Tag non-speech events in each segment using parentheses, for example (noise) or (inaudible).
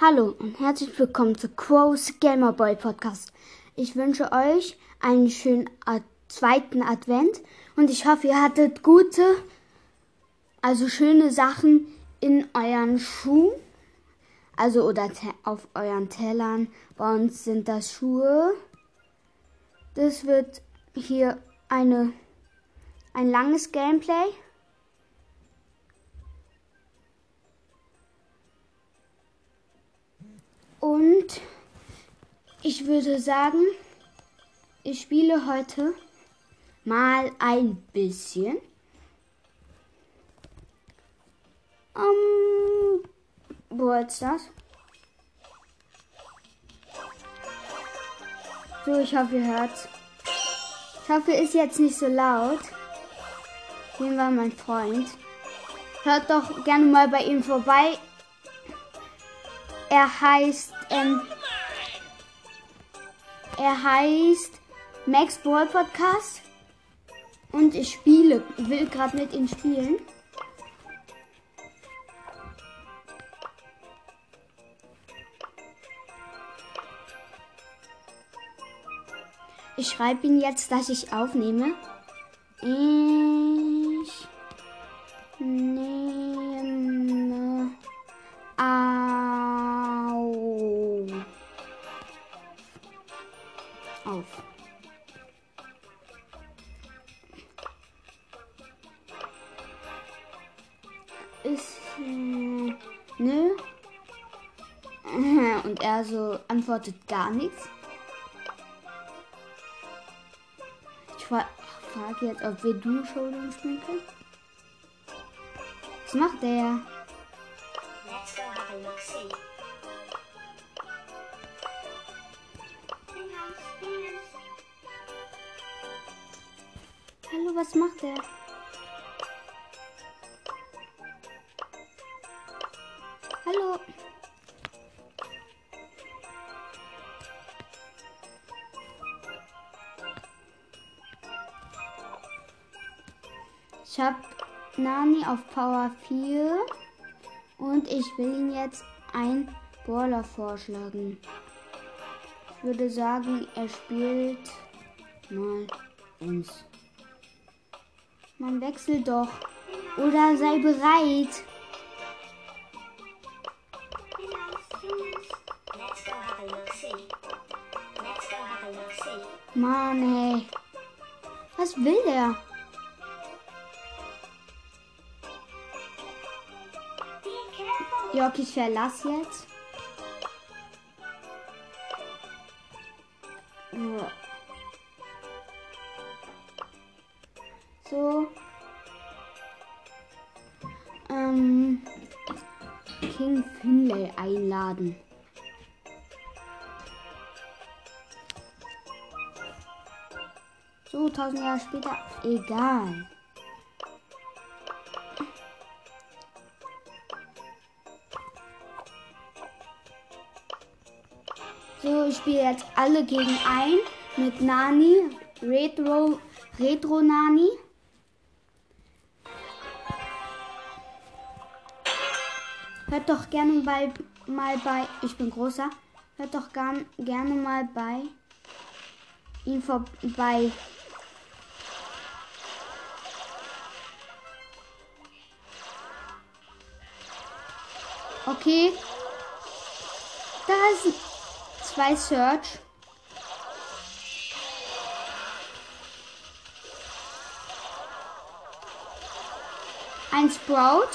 Hallo und herzlich willkommen zu Crow's Gamer Boy Podcast. Ich wünsche euch einen schönen Ad zweiten Advent und ich hoffe, ihr hattet gute, also schöne Sachen in euren Schuhen, also oder auf euren Tellern. Bei uns sind das Schuhe. Das wird hier eine ein langes Gameplay. Und ich würde sagen, ich spiele heute mal ein bisschen. Um, wo ist das? So, ich hoffe, ihr hört's. Ich hoffe, ist jetzt nicht so laut. Hier war mein Freund. Hört doch gerne mal bei ihm vorbei. Er heißt, ähm, er heißt Max Ball Podcast. Und ich spiele, will gerade mit ihm spielen. Ich schreibe ihn jetzt, dass ich aufnehme. Ich nehme auf. Nö. (laughs) Und er so antwortet gar nichts. Ich frage jetzt, ob wir Doom Showdown spielen können. Was macht der? Hallo, was macht der? Hallo. Ich habe Nani auf Power 4 und ich will ihn jetzt ein Brawler vorschlagen. Ich würde sagen, er spielt mal uns. Man wechselt doch. Oder sei bereit. Mann, ey. Was will der? Ich verlass jetzt. 2000 Jahre später. Egal. So, ich spiele jetzt alle gegen ein mit Nani, Retro, Retro Nani. Hört doch gerne bei, mal bei, ich bin großer, hört doch gern, gerne mal bei ihm vorbei. Okay. Da ist zwei Search. Ein Sprout.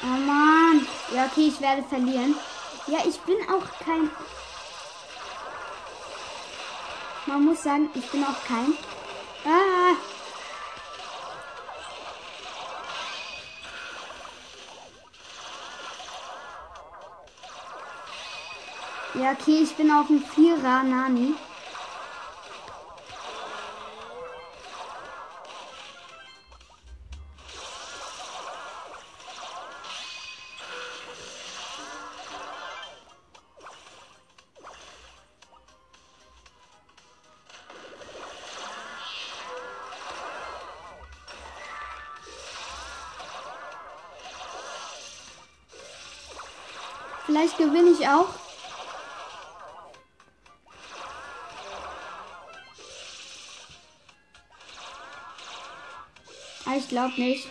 Oh Mann. Ja, okay, ich werde verlieren. Ja, ich bin auch kein. Man muss sagen, ich bin auch kein. Ah. Ja, okay, ich bin auch ein Vierer Nani. Vielleicht gewinne ich auch. Aber ich glaube nicht.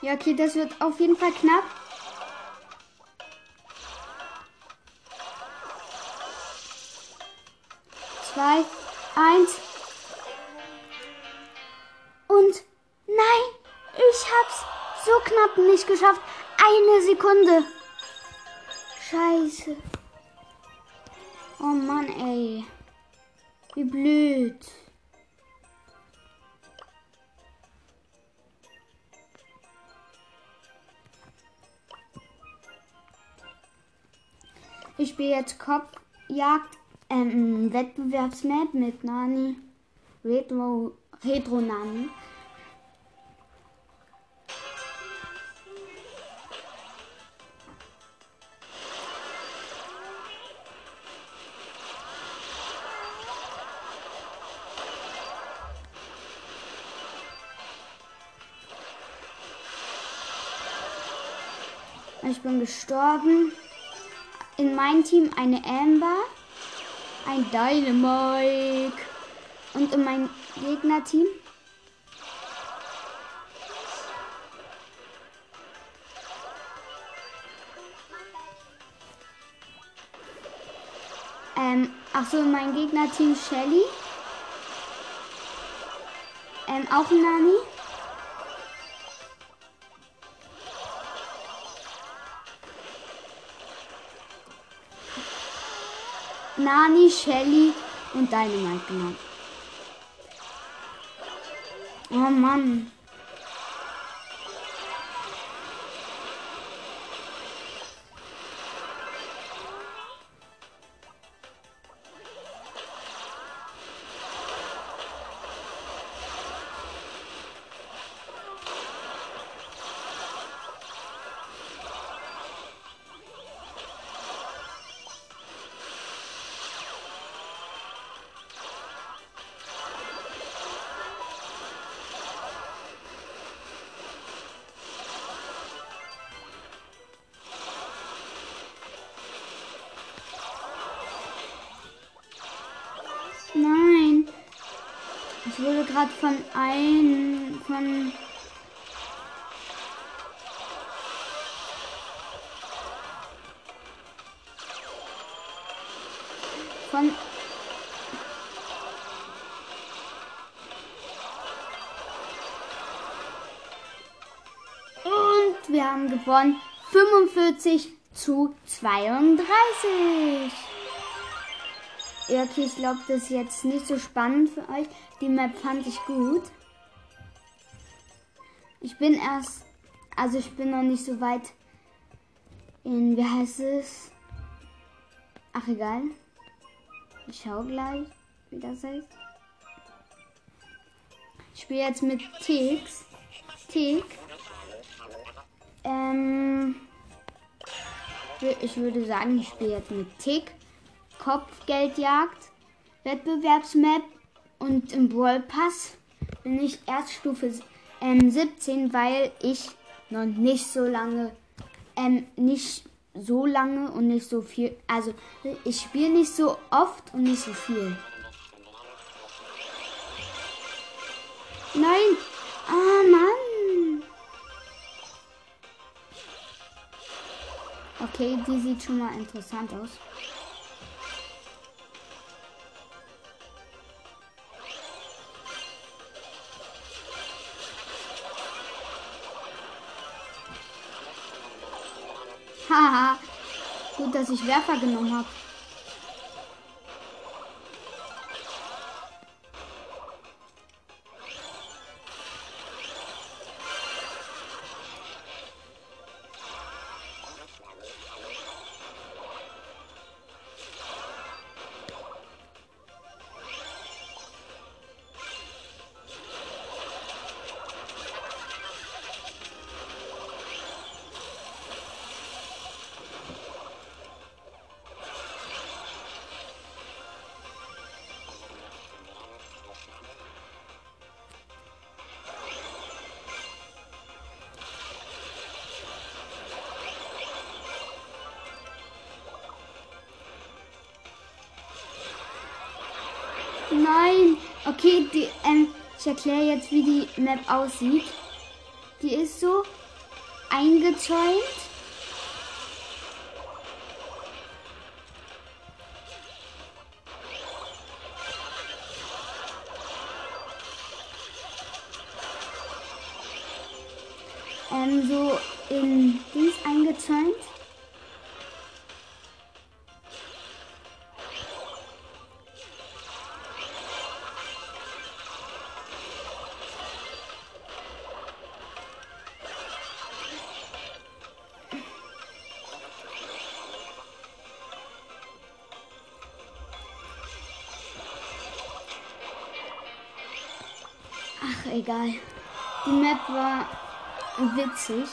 Ja, okay, das wird auf jeden Fall knapp. Geschafft. Eine Sekunde. Scheiße. Oh Mann, ey. Wie blöd. Ich spiele jetzt Kopfjagd, ähm, Wettbewerbsmap mit Nani. Retro, Retro Nani. Gestorben. In meinem Team eine Amber, ein Dynamite und in meinem Gegnerteam ähm, ach so, mein Gegnerteam Shelly. Ähm, auch Nani. Nani, Shelly und Dynamite genommen. Oh Mann. Gewonnen 45 zu 32. Ja, okay, ich glaube, das ist jetzt nicht so spannend für euch. Die Map fand ich gut. Ich bin erst, also ich bin noch nicht so weit in, wie heißt es? Ach, egal. Ich schau gleich, wie das heißt. Ich spiele jetzt mit Tix. Tick. Ähm, ich würde sagen, ich spiele jetzt mit Tick. Kopfgeldjagd, Wettbewerbsmap und im Brawl Pass bin ich erst Stufe ähm, 17, weil ich noch nicht so lange, ähm, nicht so lange und nicht so viel, also ich spiele nicht so oft und nicht so viel. Nein! Ah, Okay, die sieht schon mal interessant aus. Haha. Gut, dass ich Werfer genommen habe. Nein. Okay, die, ähm, ich erkläre jetzt, wie die Map aussieht. Die ist so eingezäunt. Egal. Die Map war witzig.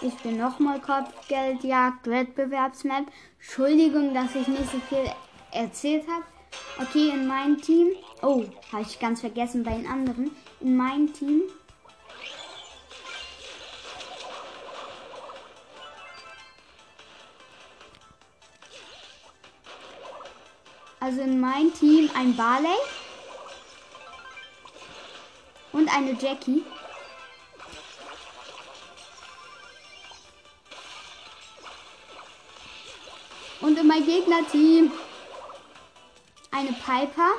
Ich bin nochmal Kopfgeldjagd, Wettbewerbsmap. Entschuldigung, dass ich nicht so viel erzählt habe. Okay, in meinem Team. Oh, habe ich ganz vergessen bei den anderen. In meinem Team. Also in meinem Team ein Barley und eine Jackie. Und in mein Gegnerteam eine Piper.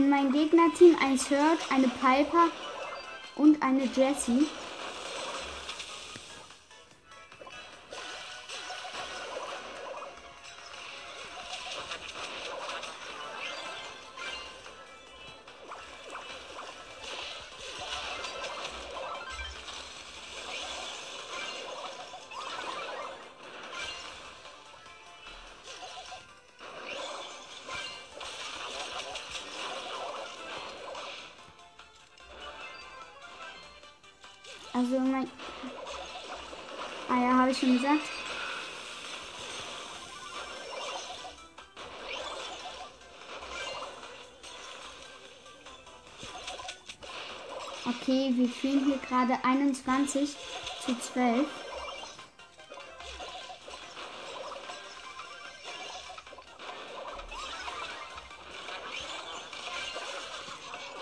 In mein Gegnerteam ein Surge, eine Piper und eine Jessie. Wir führen hier gerade 21 zu 12.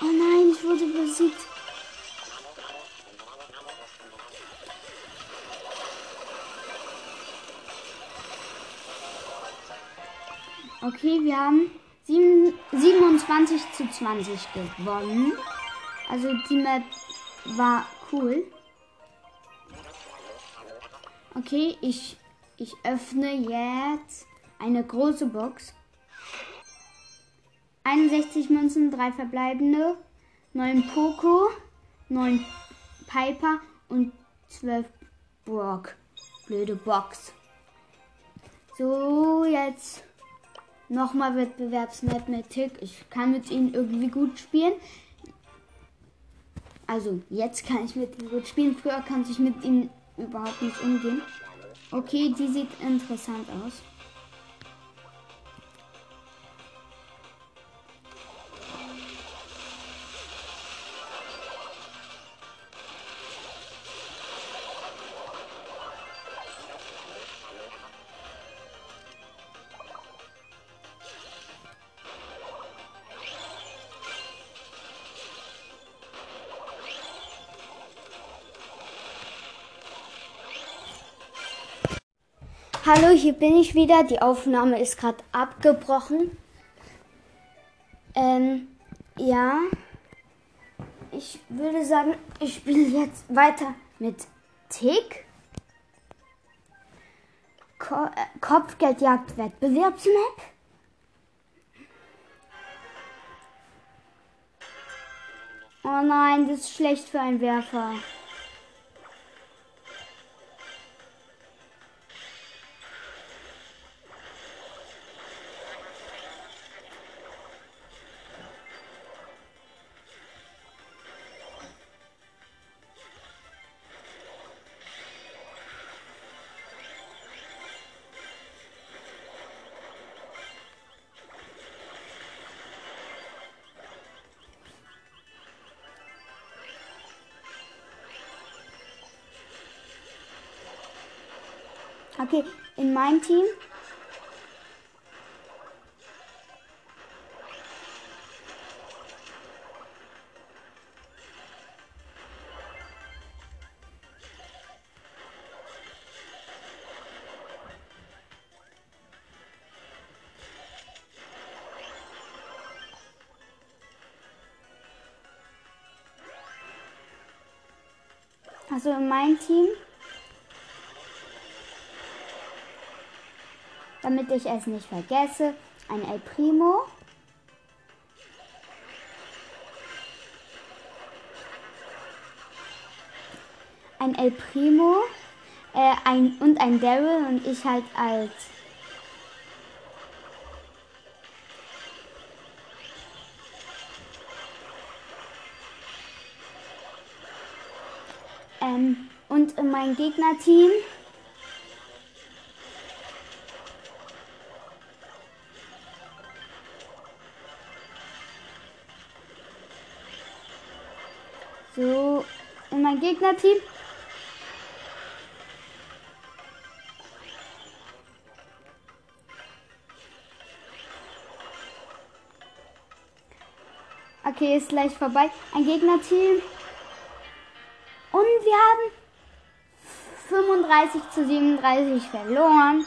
Oh nein, ich wurde besiegt. Okay, wir haben sieben- 27 zu 20 gewonnen. Also die Map war cool. Okay, ich, ich öffne jetzt eine große Box. 61 Münzen, 3 verbleibende, 9 Poco, 9 Piper und 12 Brock. Blöde Box. So, jetzt nochmal Wettbewerbsmap mit Tick. Ich kann mit ihnen irgendwie gut spielen. Also, jetzt kann ich mit ihnen gut spielen. Früher konnte ich mit ihnen überhaupt nicht umgehen. Okay, die sieht interessant aus. Hallo, hier bin ich wieder. Die Aufnahme ist gerade abgebrochen. Ähm, ja. Ich würde sagen, ich spiele jetzt weiter mit Tick. Ko äh, Kopfgeldjagd Wettbewerbsmap. Oh nein, das ist schlecht für einen Werfer. Okay, in meinem Team. Also in meinem Team. Damit ich es nicht vergesse, ein El Primo. Ein El Primo äh, ein, und ein Daryl und ich halt als ähm, und in mein Gegnerteam Gegnerteam. Okay, ist gleich vorbei. Ein Gegnerteam. Und wir haben 35 zu 37 verloren.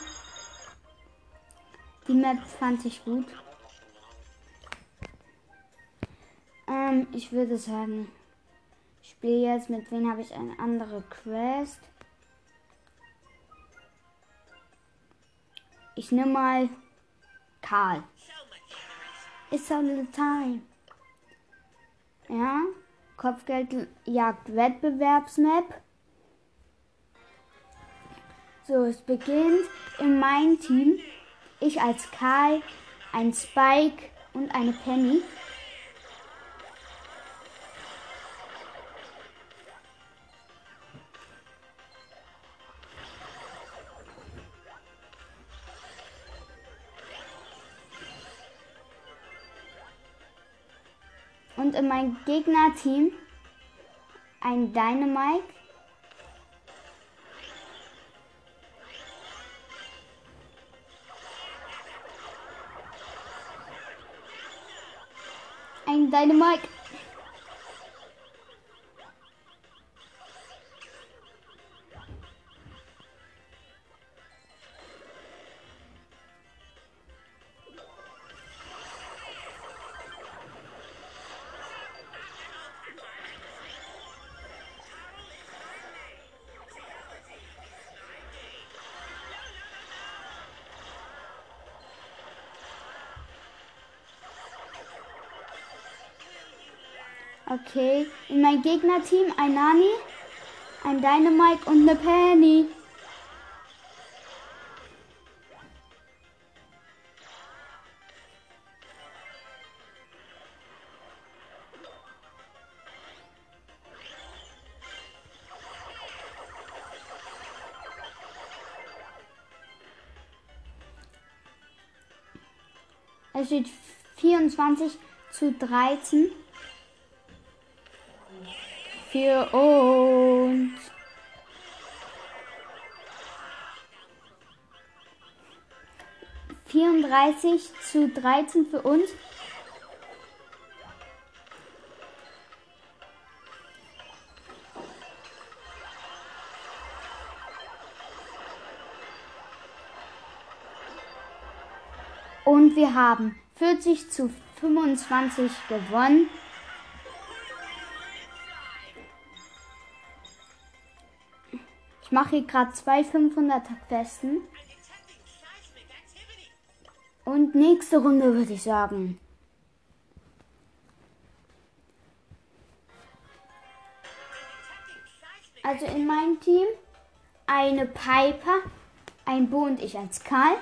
Die Map fand ich gut. Ähm, ich würde sagen, spiele jetzt mit wem habe ich eine andere Quest. Ich nehme mal Karl. It's a little time. Ja, Kopfgeldjagd Wettbewerbsmap. So, es beginnt in meinem Team. Ich als Karl, ein Spike und eine Penny. Und in mein Gegnerteam ein Dynamite. Ein Dynamite. Okay, in mein Gegnerteam ein Nani, ein Dynamite und eine Penny. Es steht 24 zu 13 für uns. Vierunddreißig zu dreizehn für uns. Und wir haben 40 zu 25 gewonnen. Ich mache hier gerade zwei 500er Questen. Und nächste Runde würde ich sagen. Also in meinem Team eine Piper, ein Bo und ich als Karl.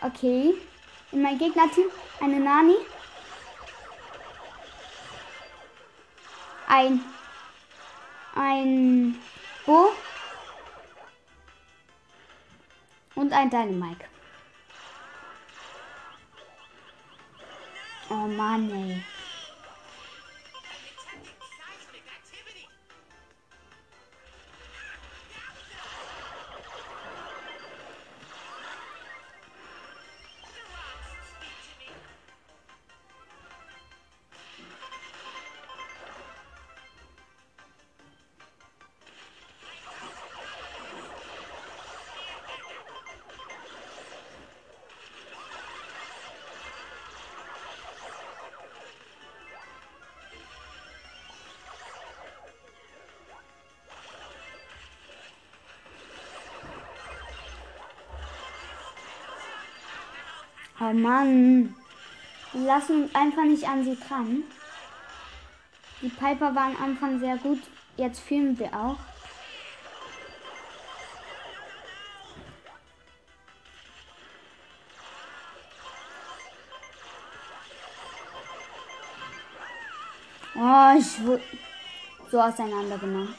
Okay. In meinem Gegnerteam eine Nani. Ein ein Bo und ein Dynamike. Oh Mann, ey. Oh Mann. Wir lassen uns einfach nicht an sie dran. Die Piper waren am Anfang sehr gut. Jetzt filmen wir auch. Oh, ich wurde so auseinandergenommen.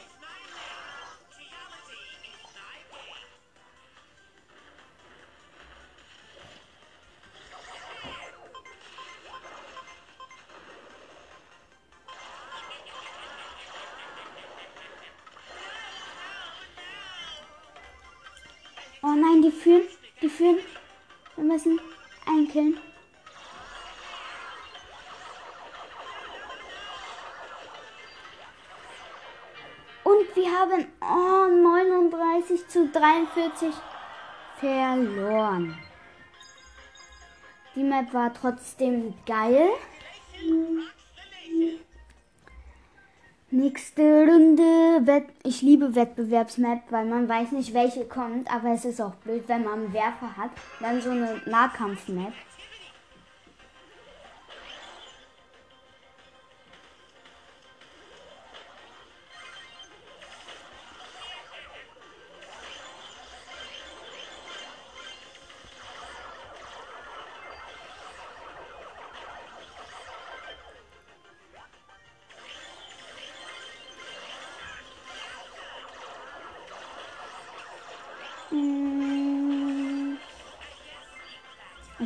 43 verloren. Die Map war trotzdem geil. Nächste Runde. Wett ich liebe Wettbewerbsmap, weil man weiß nicht, welche kommt. Aber es ist auch blöd, wenn man einen Werfer hat. Dann so eine Nahkampfmap.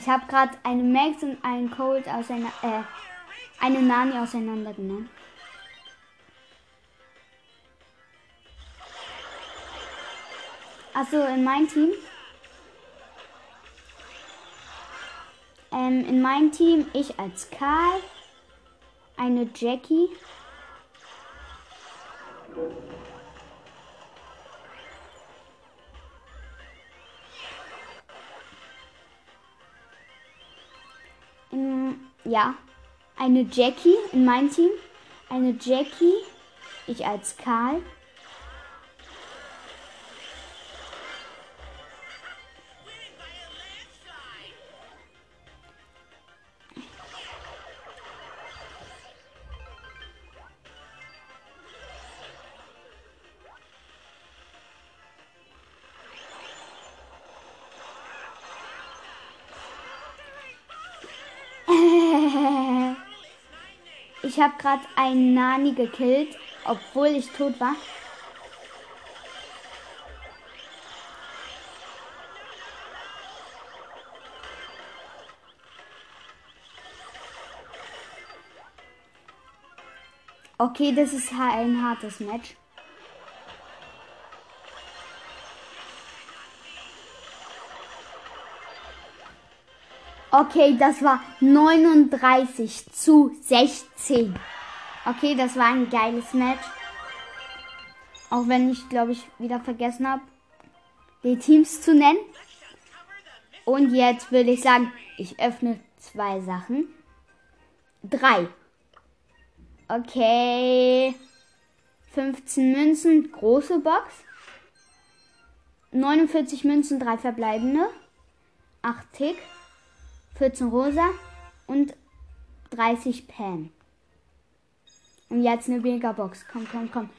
Ich habe gerade eine Max und einen Cold auseinander, äh, eine Nani auseinandergenommen. Also in mein Team. Ähm, in mein Team ich als Karl, eine Jackie. Ja, eine Jackie in mein Team, eine Jackie, ich als Karl. Ich habe gerade einen Nani gekillt, obwohl ich tot war. Okay, das ist ein hartes Match. Okay, das war 39 zu 16. Okay, das war ein geiles Match. Auch wenn ich, glaube ich, wieder vergessen habe, die Teams zu nennen. Und jetzt würde ich sagen, ich öffne zwei Sachen. Drei. Okay. 15 Münzen, große Box. 49 Münzen, drei verbleibende. 8 Tick. 14 rosa und 30 Pan. Und jetzt eine Megabox. Komm, komm, komm.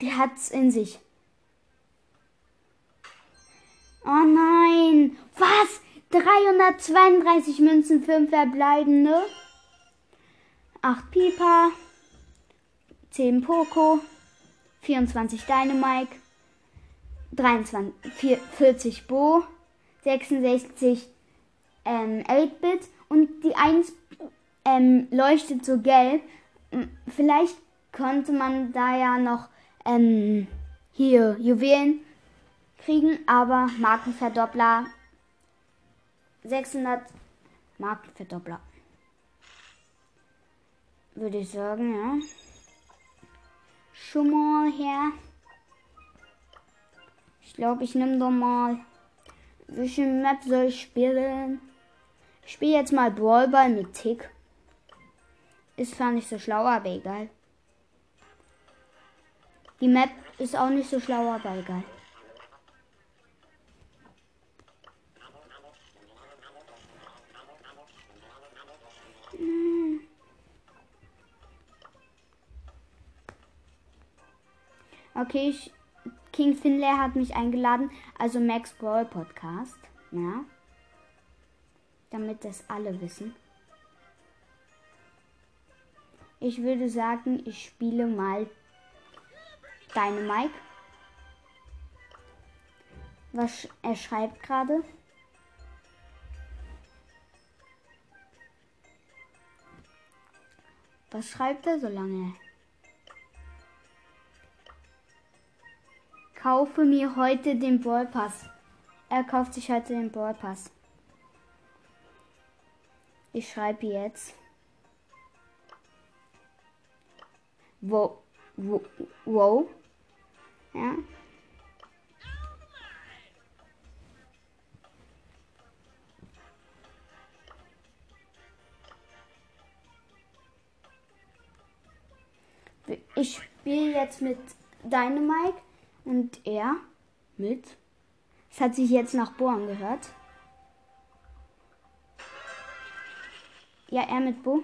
Die hat's in sich. Oh nein. Was? 332 Münzen, 5 verbleibende. 8 Piper. 10 Poco. 24 Dynamike. 23, 40 Bo. 66 ähm, 8-Bit und die 1 ähm, leuchtet so gelb. Vielleicht konnte man da ja noch ähm, hier Juwelen kriegen, aber Markenverdoppler 600 Markenverdoppler. Würde ich sagen, ja. Schon mal her. Ich glaube, ich nehme doch mal. Welche Map soll ich spielen? Ich spiele jetzt mal Brawlball mit Tick. Ist zwar nicht so schlau, aber egal. Die Map ist auch nicht so schlau, aber egal. Hm. Okay, ich, King Finlay hat mich eingeladen, also Max Brawl Podcast. Ja. Damit das alle wissen. Ich würde sagen, ich spiele mal Dynamike. Was er schreibt gerade. Was schreibt er so lange? Kaufe mir heute den Ballpass. Er kauft sich heute den Ballpass. Ich schreibe jetzt. Wo, wo, wo? Ja. Ich spiele jetzt mit Dynamike und er mit. Es hat sich jetzt nach Bo angehört. Ja, er mit Bo.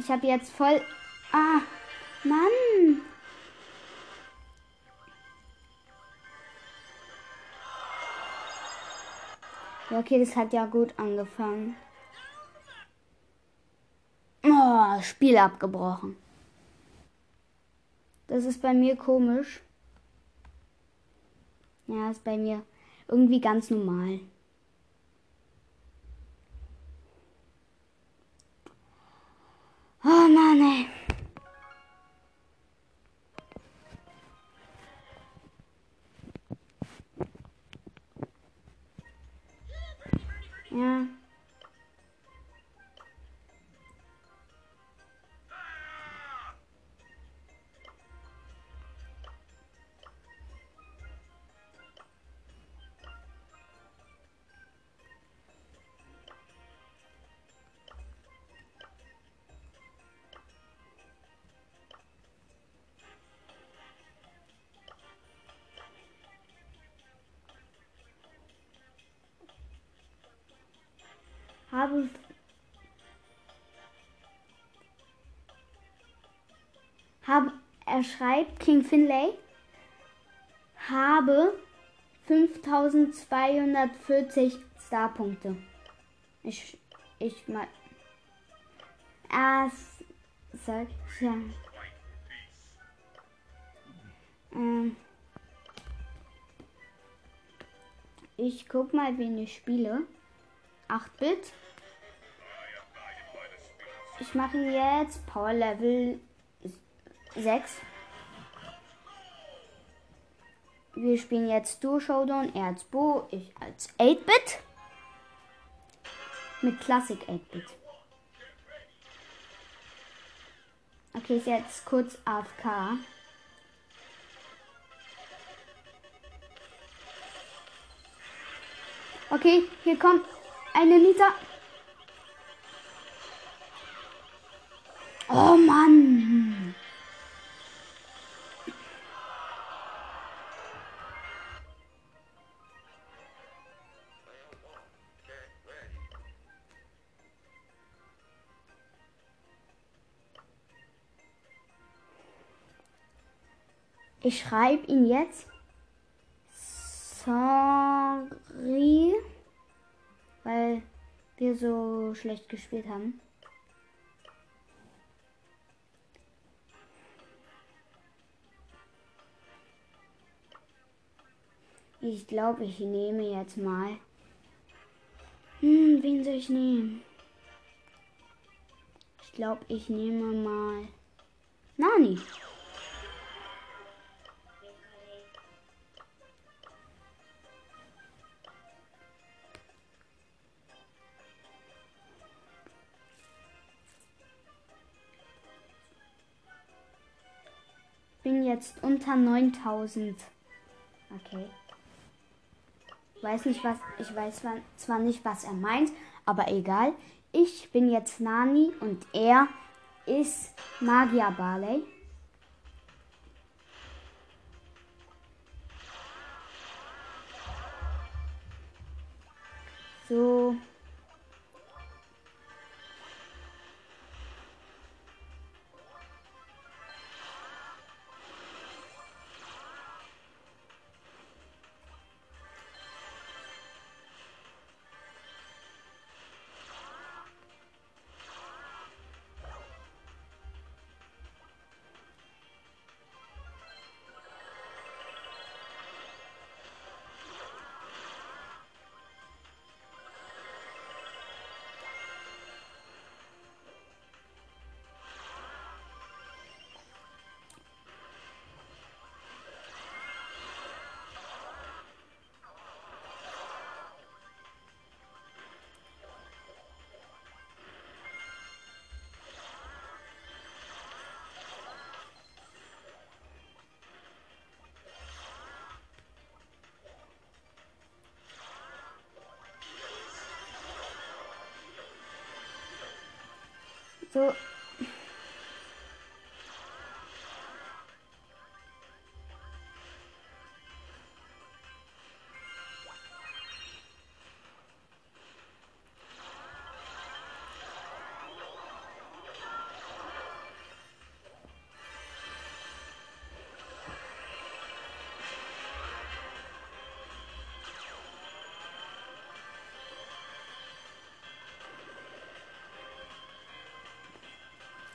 Ich habe jetzt voll. Ah, Mann. Ja, okay, das hat ja gut angefangen. Oh, Spiel abgebrochen. Das ist bei mir komisch. Ja, ist bei mir irgendwie ganz normal. Habe. Er schreibt King Finlay. Habe 5240 Starpunkte. Ich. Ich mal. Er sagt. Ja. Ähm. Ich guck mal, wen ich spiele. 8-Bit. Ich mache jetzt Power Level 6. Wir spielen jetzt Duo Showdown, er als Bo, ich als 8-Bit. Mit Classic 8-Bit. Okay, ist jetzt kurz AFK. Okay, hier kommt eine Nita. Oh Mann. Ich schreibe ihn jetzt. Sorry, weil wir so schlecht gespielt haben. Ich glaube, ich nehme jetzt mal. Hm, wen soll ich nehmen? Ich glaube, ich nehme mal. Nani. Jetzt unter 9000. Okay. weiß nicht, was, ich weiß zwar nicht, was er meint, aber egal. Ich bin jetzt Nani und er ist Magia Barley. So.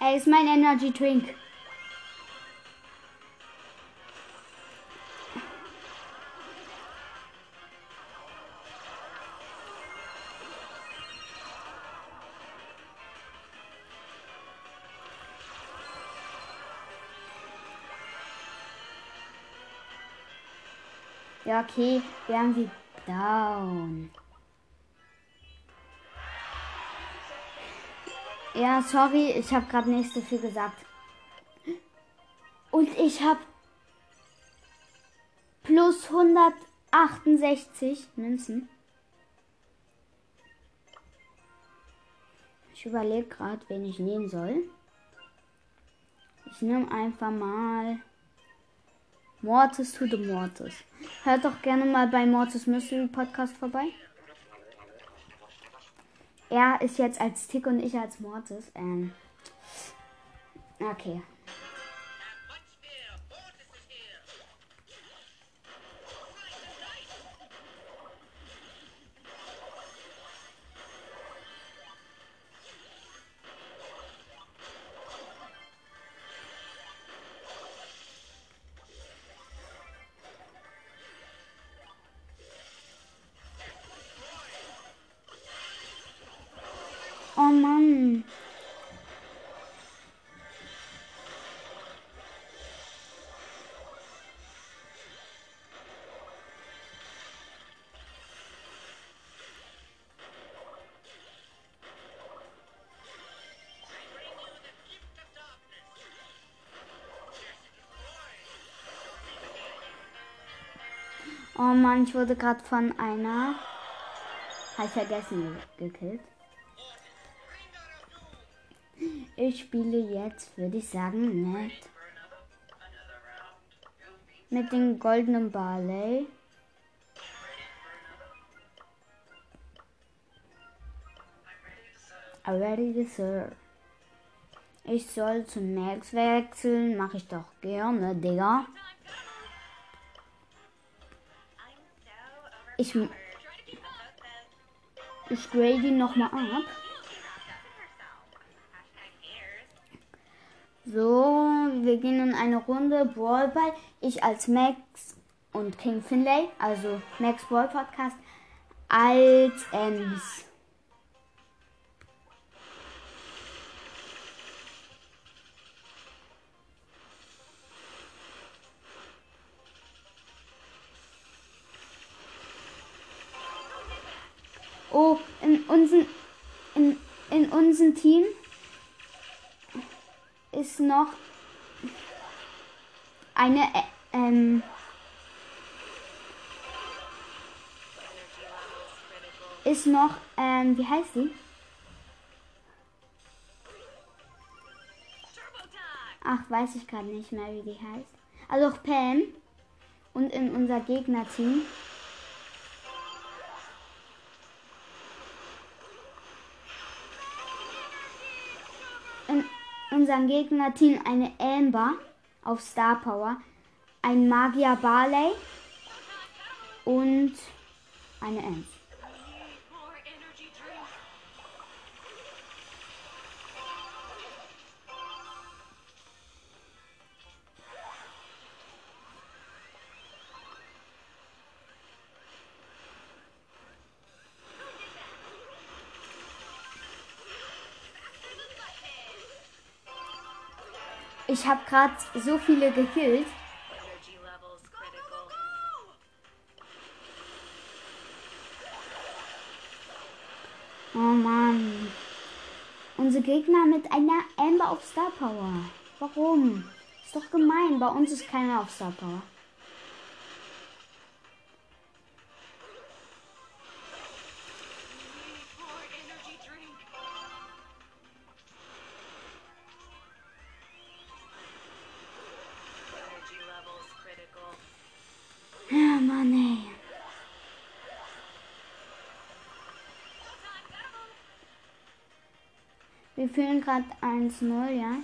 Er ist mein Energy Drink. Ja, okay, wir haben sie down. Ja, sorry, ich habe gerade nicht so viel gesagt. Und ich habe plus 168 Münzen. Ich überlege gerade, wen ich nehmen soll. Ich nehme einfach mal Mortis to the Mortis. Hört doch gerne mal bei Mortis Mystery Podcast vorbei. Er ist jetzt als Tick und ich als Mortis. Ähm. Okay. Oh Mann, ich wurde gerade von einer, habe ich vergessen, gekillt. Ich spiele jetzt, würde ich sagen, mit, mit dem goldenen Barley. Ready, sir. Ich soll zu Max wechseln, mache ich doch gerne, Digga. Ich, ich grade ihn nochmal ab. So, wir gehen in eine Runde Brawlball. Ich als Max und King Finlay, also Max Brawl Podcast, als Ems. Team ist noch eine äh, ähm, ist noch, ähm, wie heißt sie? Ach, weiß ich gerade nicht mehr, wie die heißt. Also auch Pam. Und in unser Gegnerteam. Unserem Gegnerteam eine Amber auf Star Power. Ein Magier Barley. Und eine Ems. Ich habe gerade so viele gekillt. Oh Mann. Unsere Gegner mit einer Amber auf Star Power. Warum? Ist doch gemein. Bei uns ist keiner auf Star Power. Führen gerade 1-0, ja.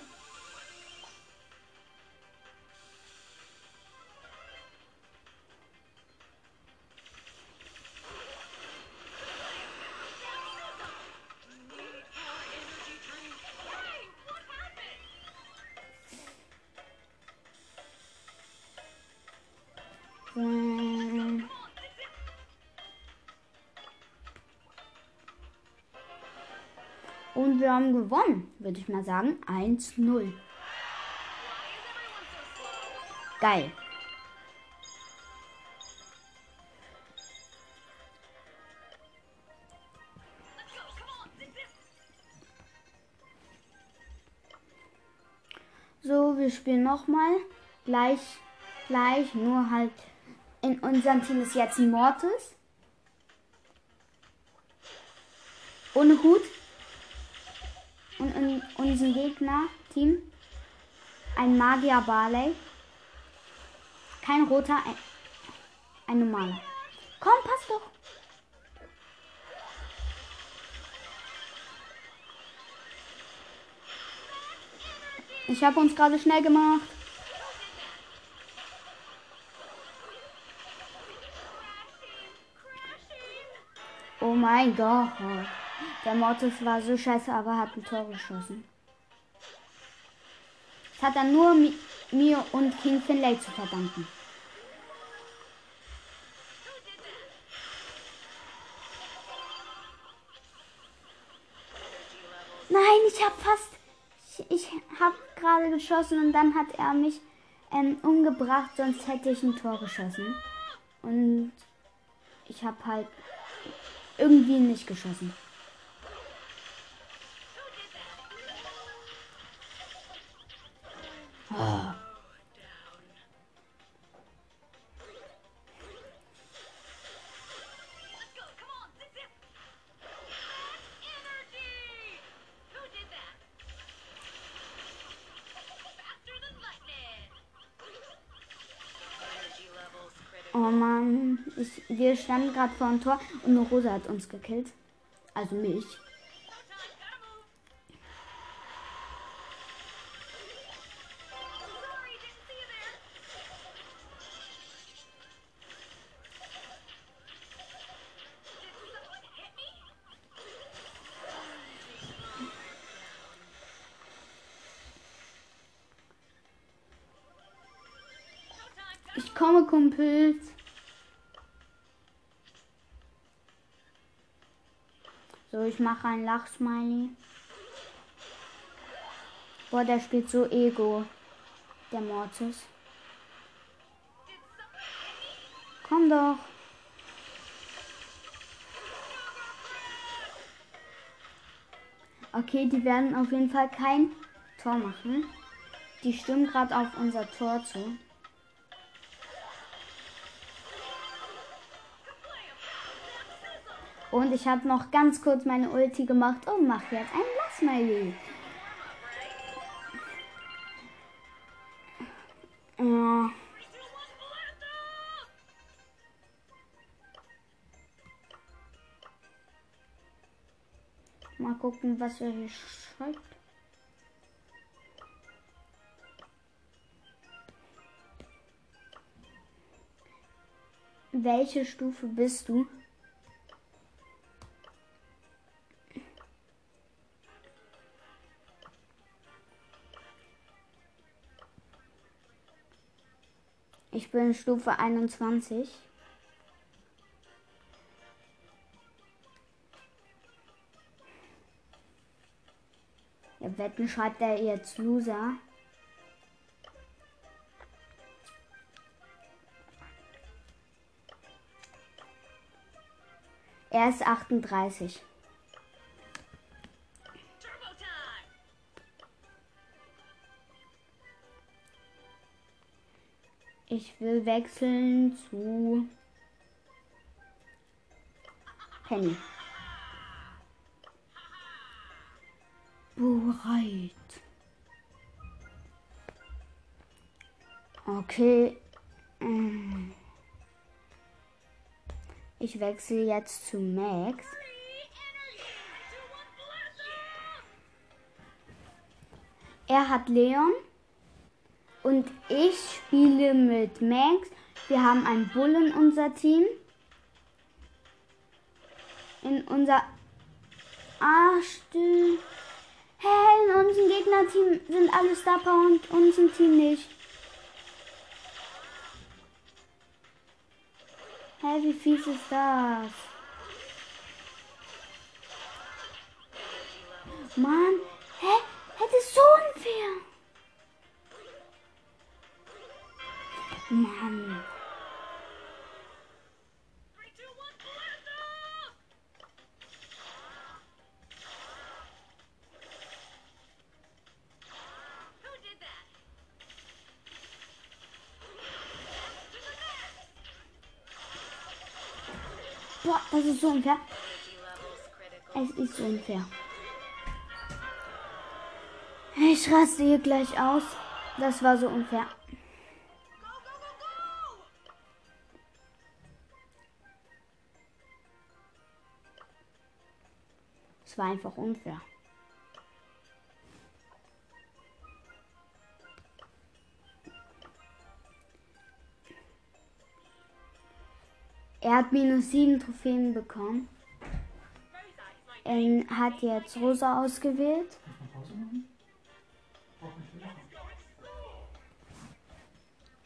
More Und wir haben gewonnen, würde ich mal sagen. 1-0. Geil. So, wir spielen nochmal. Gleich, gleich, nur halt in unserem Team ist jetzt Mortis. Ohne Hut. Und in unserem Gegner-Team ein Magier Barley. Kein roter, ein, ein normaler. Komm, passt doch. Ich habe uns gerade schnell gemacht. Oh mein Gott. Der Mortis war so scheiße, aber hat ein Tor geschossen. Hat er nur mi mir und King Finlay zu verdanken. Nein, ich habe fast. Ich, ich habe gerade geschossen und dann hat er mich ähm, umgebracht, sonst hätte ich ein Tor geschossen. Und ich habe halt irgendwie nicht geschossen. Oh Mann, ich, wir standen gerade vor dem Tor und eine Rosa hat uns gekillt. Also mich. Kumpels. So, ich mache ein Lachsmiley. Boah, der spielt so Ego. Der Mortis. Komm doch. Okay, die werden auf jeden Fall kein Tor machen. Die stimmen gerade auf unser Tor zu. Und ich habe noch ganz kurz meine Ulti gemacht und mache jetzt ein Lassmiley. Ja. Mal gucken, was er hier schreibt. Welche Stufe bist du? Ich bin Stufe 21. Ja, wetten schreibt er jetzt Loser. Er ist 38. Ich will wechseln zu Penny. Bereit. Okay. Mm. Ich wechsle jetzt zu Max. Er hat Leon und ich spiele mit Max. Wir haben einen Bull in unser Team. In unser. Still. Hä, in unserem Gegnerteam sind alle Star Power und unserem Team nicht. Hä, wie fies ist das? Mann, hä? Hä, das ist so unfair. Mann. Boah, das ist so unfair. Es ist so unfair. Ich raste hier gleich aus. Das war so unfair. Es war einfach unfair. Er hat minus sieben Trophäen bekommen. Er hat jetzt Rosa ausgewählt.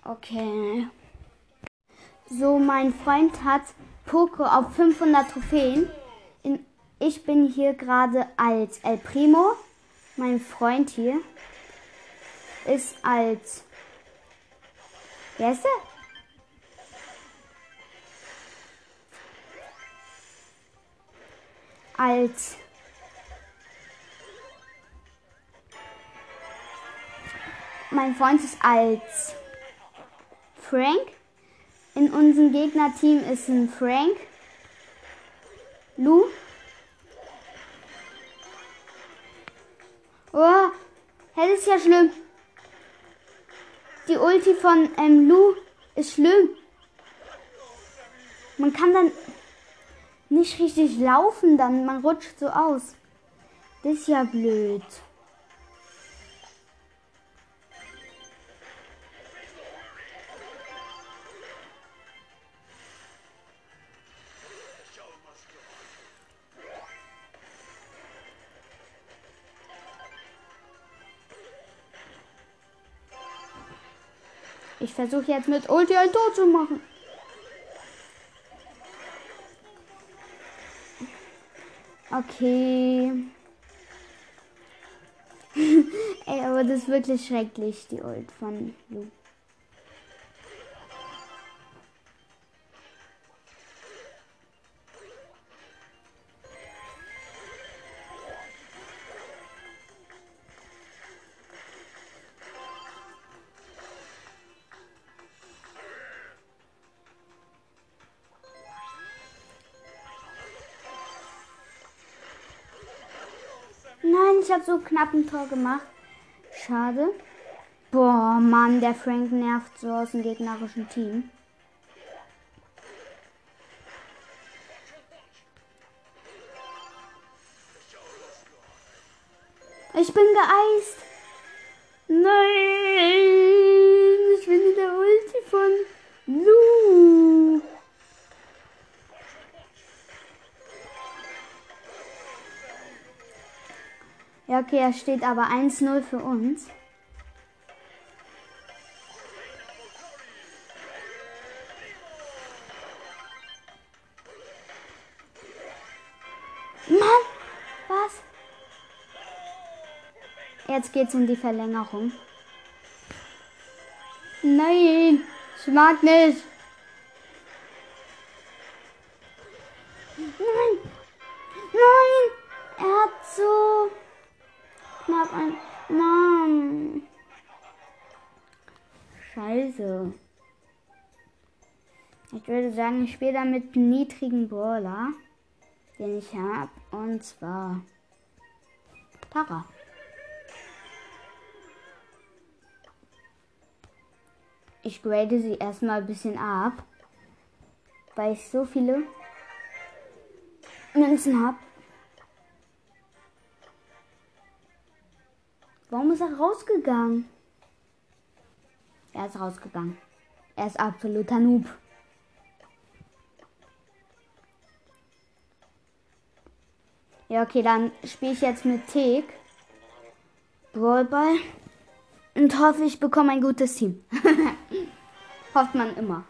Okay. So, mein Freund hat Poco auf 500 Trophäen. Ich bin hier gerade als El Primo. Mein Freund hier ist als. Wer ist der? Als. Mein Freund ist als Frank. In unserem Gegnerteam ist ein Frank. Lou. Ist ja schlimm. Die Ulti von ähm, Lou ist schlimm. Man kann dann nicht richtig laufen, dann man rutscht so aus. Das ist ja blöd. Versuche jetzt mit Ulti ein Tor zu machen. Okay. (laughs) Ey, aber das ist wirklich schrecklich, die Ult von Lu. So knapp ein Tor gemacht. Schade. Boah, Mann, der Frank nervt so aus dem gegnerischen Team. Ich bin geeist. Nein, ich bin in der Ulti von Lu. Ja, okay, er steht aber 1-0 für uns. Mann, was? Jetzt geht's in die Verlängerung. Nein, ich mag nicht. Ich würde sagen, ich spiele da mit einem niedrigen Brawler, den ich habe. Und zwar Tara. Ich grade sie erstmal ein bisschen ab, weil ich so viele Münzen habe. Warum ist er rausgegangen? Er ist rausgegangen. Er ist absoluter Noob. Ja, okay, dann spiele ich jetzt mit Tick. Brawlball. Und hoffe, ich bekomme ein gutes Team. (laughs) Hofft man immer.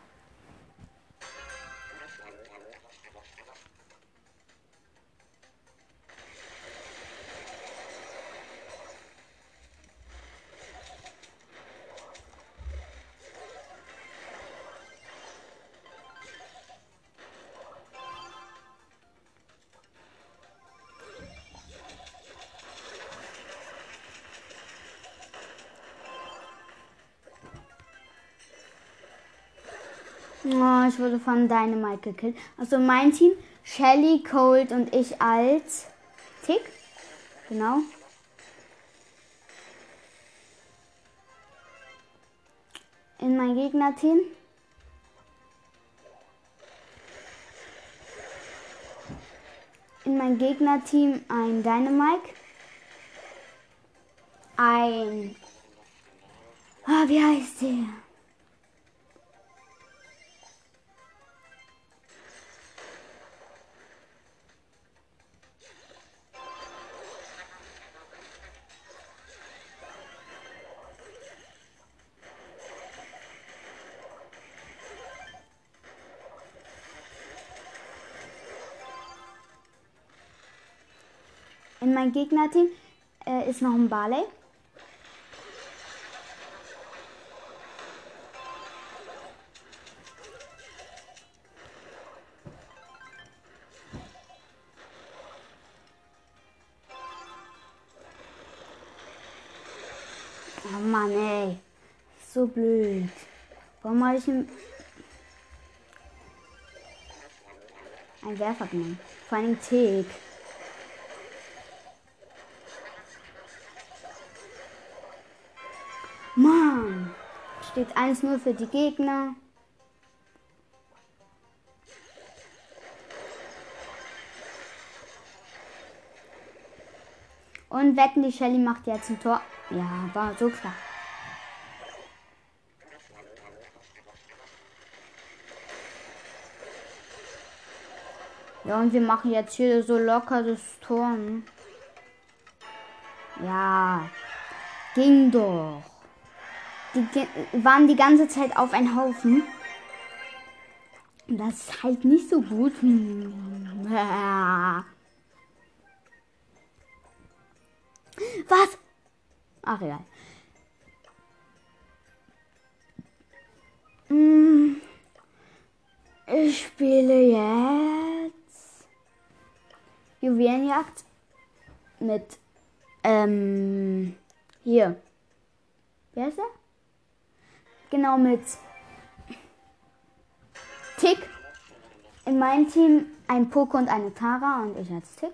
Oh, ich wurde von Dynamite gekillt. Also mein Team, Shelly, Cold und ich als Tick. Genau. In mein Gegnerteam. In mein Gegnerteam ein Dynamite. Ein. Ah, wie heißt der? Mein Gegnerteam äh, ist noch ein Barley. Oh Mann, ey. So blöd. Warum habe ich einen, einen Werfer genommen? Vor allem Tick. Mann. Steht 1-0 für die Gegner. Und wetten, die Shelly macht jetzt ein Tor. Ja, war so klar. Ja, und wir machen jetzt hier so locker das Tor. ne? Ja, ging doch. Die waren die ganze Zeit auf einen Haufen. Und Das ist halt nicht so gut. Hm. Was? Ach egal. Hm. Ich spiele jetzt Juwelenjagd mit ähm hier. Wer ist er? Genau mit Tick. In meinem Team ein Poco und eine Tara und ich als Tick.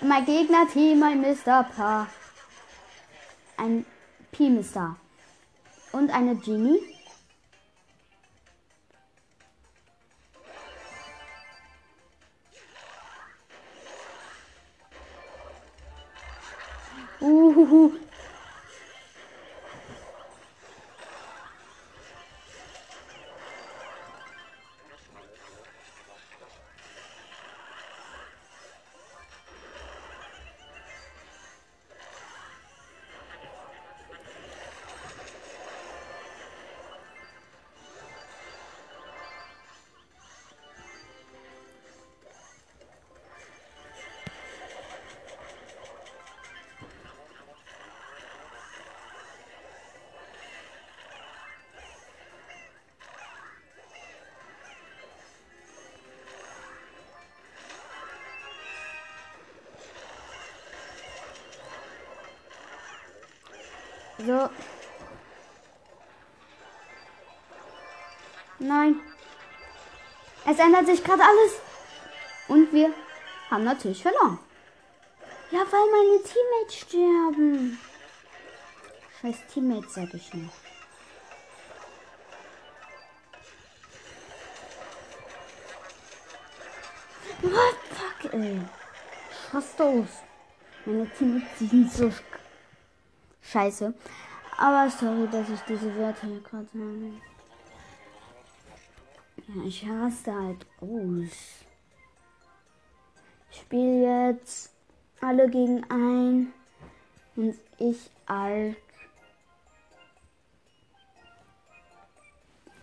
Mein Gegner-Team, ein Mr. P. Ein P-Mister. Und eine Genie. Uhuhu. So. Nein. Es ändert sich gerade alles. Und wir haben natürlich verloren. Ja, weil meine Teammates sterben. Scheiß Teammates, sag ich nur. What fuck, ey. Was los? Meine Teammates sind so sch- scheiße. Aber sorry, dass ich diese Wörter hier gerade sage. Ja, ich hasse halt groß. Ich spiele jetzt alle gegen ein und ich als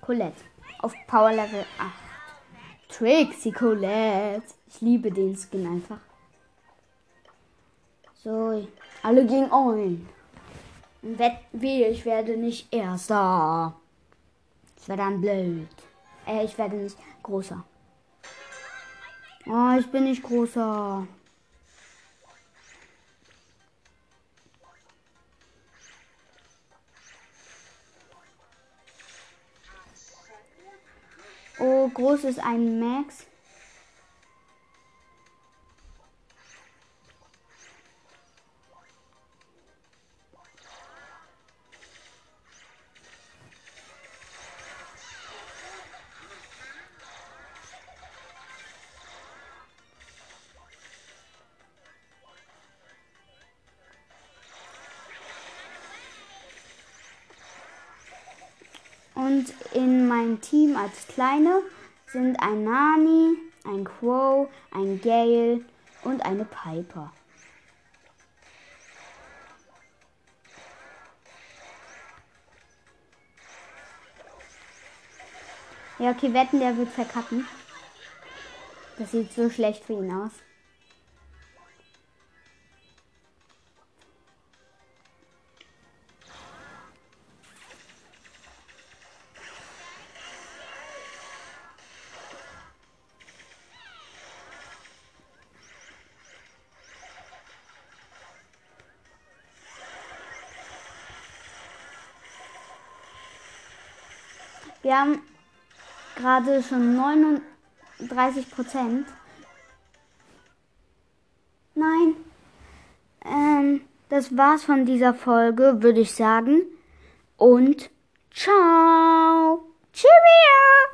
Colette auf Power Level 8. Trixie Colette. Ich liebe den Skin einfach. So, alle gegen ein. Wett wie, ich werde nicht Erster. Das wäre dann blöd. Äh, ich werde nicht großer. Oh, ich bin nicht großer. Oh, groß ist ein Max. Meinem Team als Kleine sind ein Nani, ein Crow, ein Gale und eine Piper. Ja, okay, wetten, der wird verkacken. Das sieht so schlecht für ihn aus. Wir haben gerade schon 39 Prozent. Nein. Ähm, das war's von dieser Folge, würde ich sagen. Und ciao. Cheerio.